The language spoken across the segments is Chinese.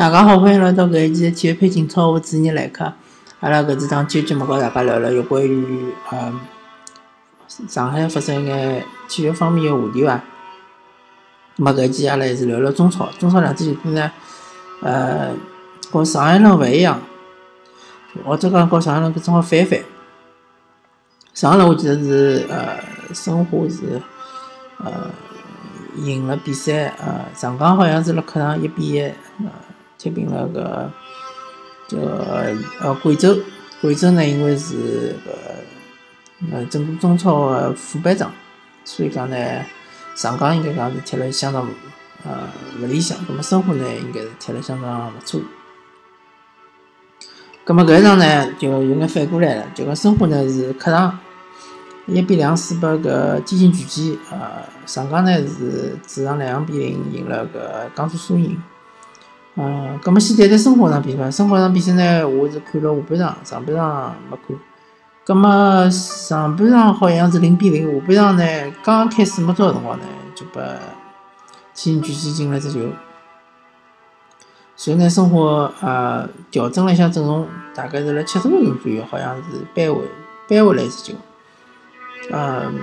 大家好，欢迎来到搿一期的体育配景超，我主持人来客。阿拉搿次档体育节目和大家聊聊有关于呃上海发生一眼体育方面的话题伐？么搿期阿拉还是聊聊中超。中超两支球队呢，呃，和上海人勿一样，或者讲和上海人搿正好反反。上海人我记得是呃申花是呃赢了比赛，呃上港好像是辣客场一比一呃踢平了个这个呃贵州。贵州呢，因为是个呃整个中超的副班长，所以讲呢上港应该讲是踢了相当呃勿理想。葛末申花呢，应该是踢了相当勿错。葛末搿一场呢，就有眼反过来了，就讲申花呢是客场。一比两输拨搿天津权健，呃，上港呢是主场两比零赢了搿江苏苏宁。嗯，葛末先谈谈生活上比赛。生活上比赛呢，我是看了下半场，上半场没看。葛末上半场好像是零比零，下半场呢刚开始没多少辰光呢，就被天津权健进了只球。随后呢，生活呃调整了一下阵容，大概是辣七十分钟左右，好像是扳回扳回来一只球。嗯，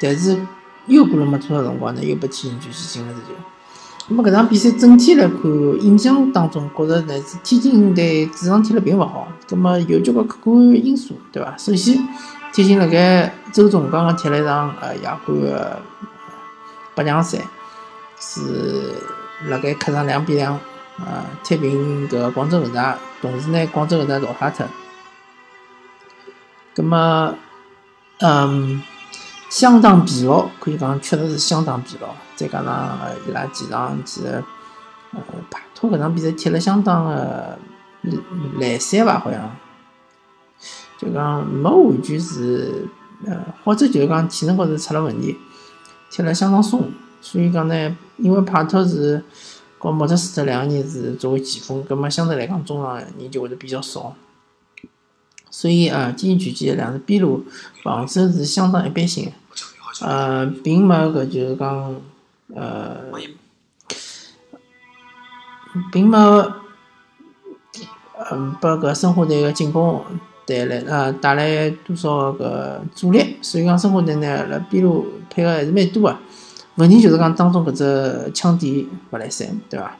但是又过了没多少辰光呢，又被天津权健进了只球。那么搿场比赛整体来看，印象当中觉着呢是天津队主场踢了并勿好。葛么有交关客观因素，对伐？首先，天津辣盖周中刚刚踢了一场呃亚冠个八强赛，是辣盖客场两比两呃踢平搿广州恒大，同时呢广州恒大淘汰脱。葛么。嗯，相当疲劳，可以讲确实是相当疲劳。再加上伊拉前场其实，呃，帕托搿场比赛踢了相当的懒散吧，好像，就讲没完全是，呃，或者就是讲体能高头出了问题，踢了相当松。所以讲呢，因为帕托是和莫特斯特两个人是作为前锋，葛末相对来讲中场人就会得比较少。所以啊，天津权健两支边路防守是相当一般性，呃，并没搿就是讲，呃，并没，嗯，拨搿申花队个进攻带来呃带来多少个阻力。所以讲申花队呢，辣边路配合还是蛮多个。问题就是讲当中搿只枪点勿来三，对伐？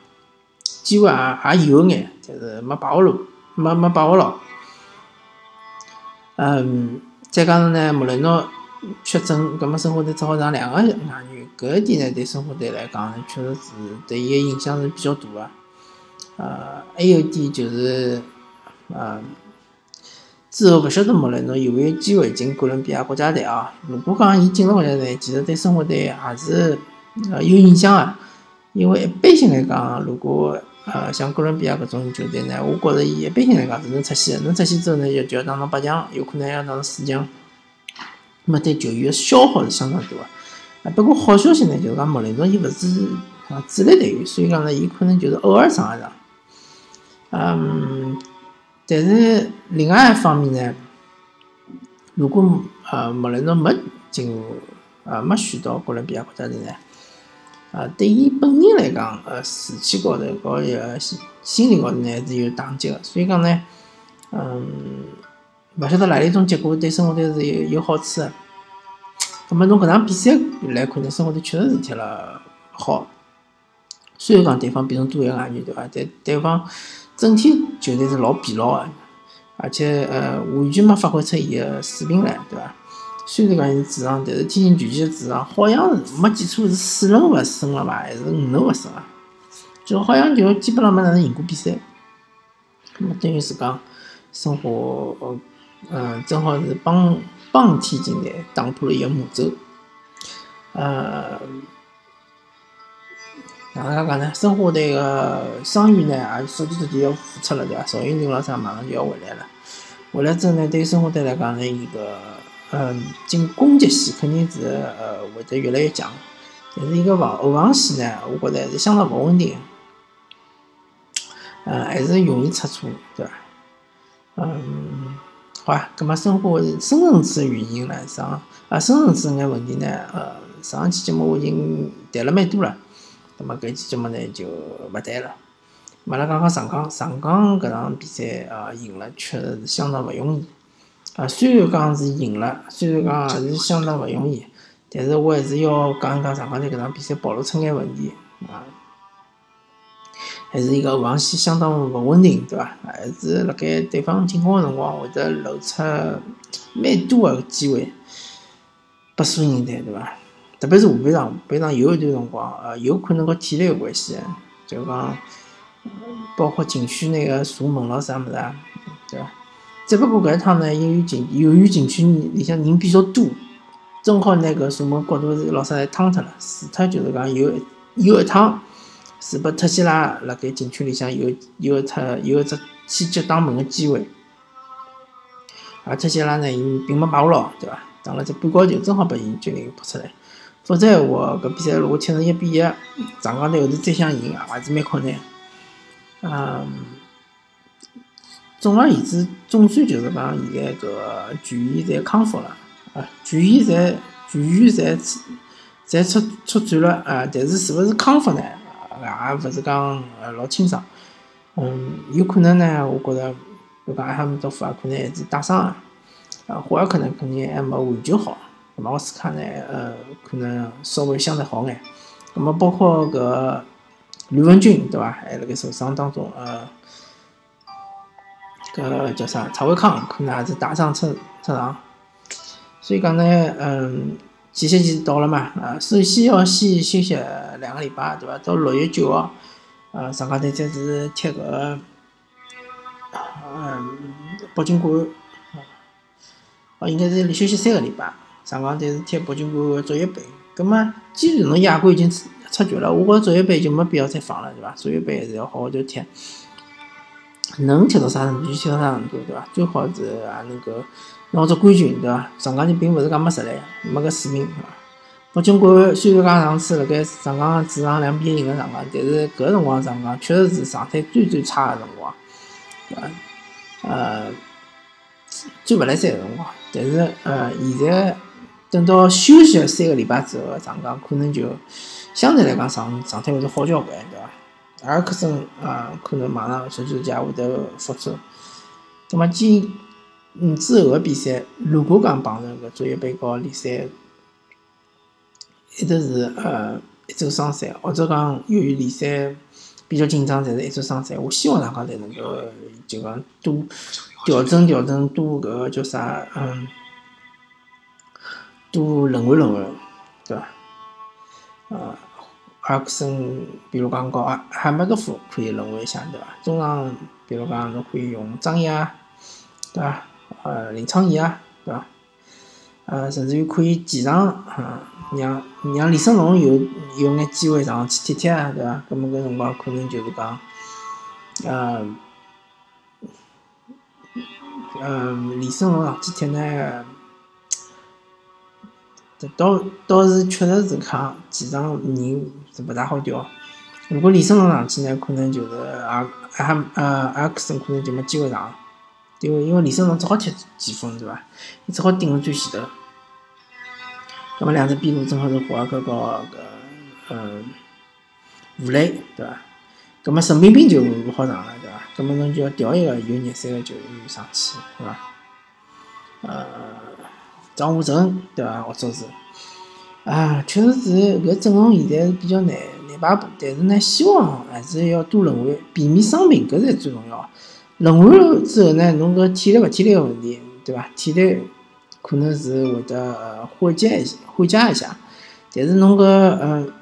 机会也也有眼，但是没把握牢，没没把握牢。嗯，再加上呢，莫雷诺缺阵，葛末生活队只好上两个外援，搿一点呢，对申花队来讲，确实是对伊个影响是比较大个。呃，还有一点就是，呃，之后勿晓得莫雷诺有没有机会进哥伦比亚国家队啊？如果讲伊进了国家队，其实对申花队也是呃有影响个，因为一般性来讲，如果呃，像哥伦比亚搿种球队呢，我觉着伊一般性来讲是能出线，能出线之后呢，就就要打到八强，有可能要打到四强。那么对球员消耗是相当大个。啊，不过好消息呢，就是讲莫雷诺伊勿是啊主力队员，所以讲呢，伊可能就是偶尔上一上。嗯，但是另外一方面呢，如果呃莫雷诺没进入啊没选到哥伦比亚国家队呢？啊，对伊本人来讲，呃，士气高头和一个心心理高头呢是有打击个，所以讲呢，嗯，勿晓得哪一种结果对生活队是有有好处个。那么从搿场比赛来看呢，生活队确实是踢了好，虽然讲对方比侬多一个外援对伐？但对方整体球队是老疲劳个，而且呃完全没发挥出伊个水平来，对伐？虽然讲是主场，但是天津权健主场好像是没记错是四轮勿胜了吧，还是五轮勿胜啊？就好像就基本上没哪能赢过比赛。那么等于是讲，申花，嗯，正好是帮帮天津队打破了一个魔咒。呃，哪能讲呢？申花队个伤员呢，也逐渐逐渐要复出了，对伐？赵云霆老啥马上就要回来了。回来之后呢，对申花队来讲呢，一个。嗯，进攻击线肯定是呃会得越来越强，但是一个防后防线呢，我觉着还是相当勿稳定，呃，还是容易出错，对伐？嗯，好啊，葛末生活深层次原因呢，上啊深层次眼问题呢，呃，上期节目我已经谈了蛮多了，葛末搿期节目呢就勿谈了。阿拉讲讲上港，上港搿场比赛啊赢了，确实是相当勿容易。啊，虽然讲是赢了，虽然讲也是相当勿容易，但是我还是要讲一讲上港队搿场比赛暴露出眼问题啊，还是一个防线相当勿稳定，对伐？还是辣盖对方进攻个辰光会得露出蛮多个机会拨苏宁队，对伐？特别是下半场，下半场有一段辰光，呃，有可能和体力有关系，就讲包括禁区那个射门咯啥物事啊，对伐？只不过搿一趟呢，由于禁由于禁区里向人比较多，正好那个射门角度是老啥侪趟脱了，除脱就是讲有有一趟是拨特西拉辣盖禁区里向有有一特有一只牵脚打门个机会，而特西拉呢，伊并没把握牢，对伐？打了只半高球，正好把伊脚给扑出来。否则闲话，搿比赛如果踢成一比一，上港队后头再想赢，也是蛮困难。嗯，总而言之，总算就是讲，现在搿球员侪康复了，啊，球员侪球员侪侪出出战了，啊，但是是勿是康复呢？也勿是讲呃老清爽。嗯，有可能呢，我觉着，就讲阿哈姆多夫啊，可能还是打伤啊，啊，霍尔克呢，肯定还没完全好。马奥斯卡呢，呃，可能稍微相对好眼。那么包括搿吕文君，对伐？还辣盖受伤当中，呃，搿叫啥？曹伟康可能还是打伤出出场。所以讲呢，嗯，季节期到了嘛，啊，首先要先休息两个礼拜，对伐？到六月九号，呃，上港队再是踢搿，嗯，北京国安，哦，应该是休息三个礼拜。上港队是踢北京国安足协杯，葛末既然侬亚冠已经出局了，我觉着足协杯就没必要再放了，对伐？足协杯还是要好好就踢，能踢到啥程度就踢到啥程度，对伐？最好是啊能够拿只冠军，对伐？上港队并勿是讲没实力，没搿水平，对伐？北京国安虽然讲上次辣盖上港主场两比一赢了上港，但是搿辰光上港确实是状态最最差个辰光，对伐？呃，最勿来三个辰光，但是呃，现在。等到休息三个礼拜之后，上港可能就相对来讲状状态会是好交关，对伐？阿尔克森啊，可能马上休息假会得复出。那么今嗯之后个比赛，如果讲碰着个足协杯和联赛，一直是呃一周双赛，或者讲由于联赛比较紧张，侪是一周双赛。我希望大家侪能够就讲多调整调整，多搿个叫啥嗯。多轮换轮换，对伐？呃，阿克森，比如讲讲阿哈梅多夫可以轮换一下，对伐？中场，比如讲侬可以用张掖，对伐？呃，林昌义啊，对伐？呃，甚至于可以前场，啊，让让李胜龙有有眼机会上去踢踢啊，对伐？搿么搿辰光可能就是讲，呃，呃，李胜龙上去踢呢？倒倒是确实是看前场人是勿大好调。如果李胜龙上去呢，可能就是阿阿哈呃阿克森可能就没机会上，因为因为李胜龙只好踢前锋对伐？伊只好顶辣最前头。那么两只边路正好是霍尔克和搿嗯吴磊对伐？那么沈冰冰就勿好上了对伐？那么侬就要调一个有热身个球员上去对伐？呃。张武成，对伐？或者是啊，确实是搿阵容现在是比较难难排布，但是呢，希望还是要多轮换，避免伤病，搿才最重要。轮换之后呢，侬搿体力勿体力个问题，对伐？体力可能是会得缓解一下，缓解一下，但是侬搿嗯，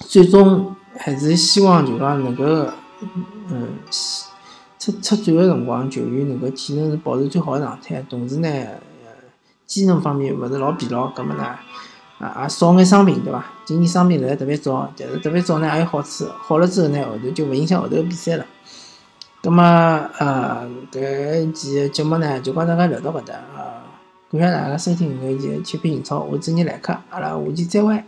最终还是希望就讲能够嗯出出战个辰光，球员能够体能是保持最好个状态，同时呢。机能方面勿是老疲劳，葛末呢，啊也少眼伤病，对伐？今年伤病来得特别早，但是特别早呢也有好处，好了之后呢，后头就勿影响后头个比赛了。葛末呃，搿期节目呢就帮大家聊到搿搭啊，感谢大家收听搿期《切片英超》，我是尼来客，阿拉下期再会。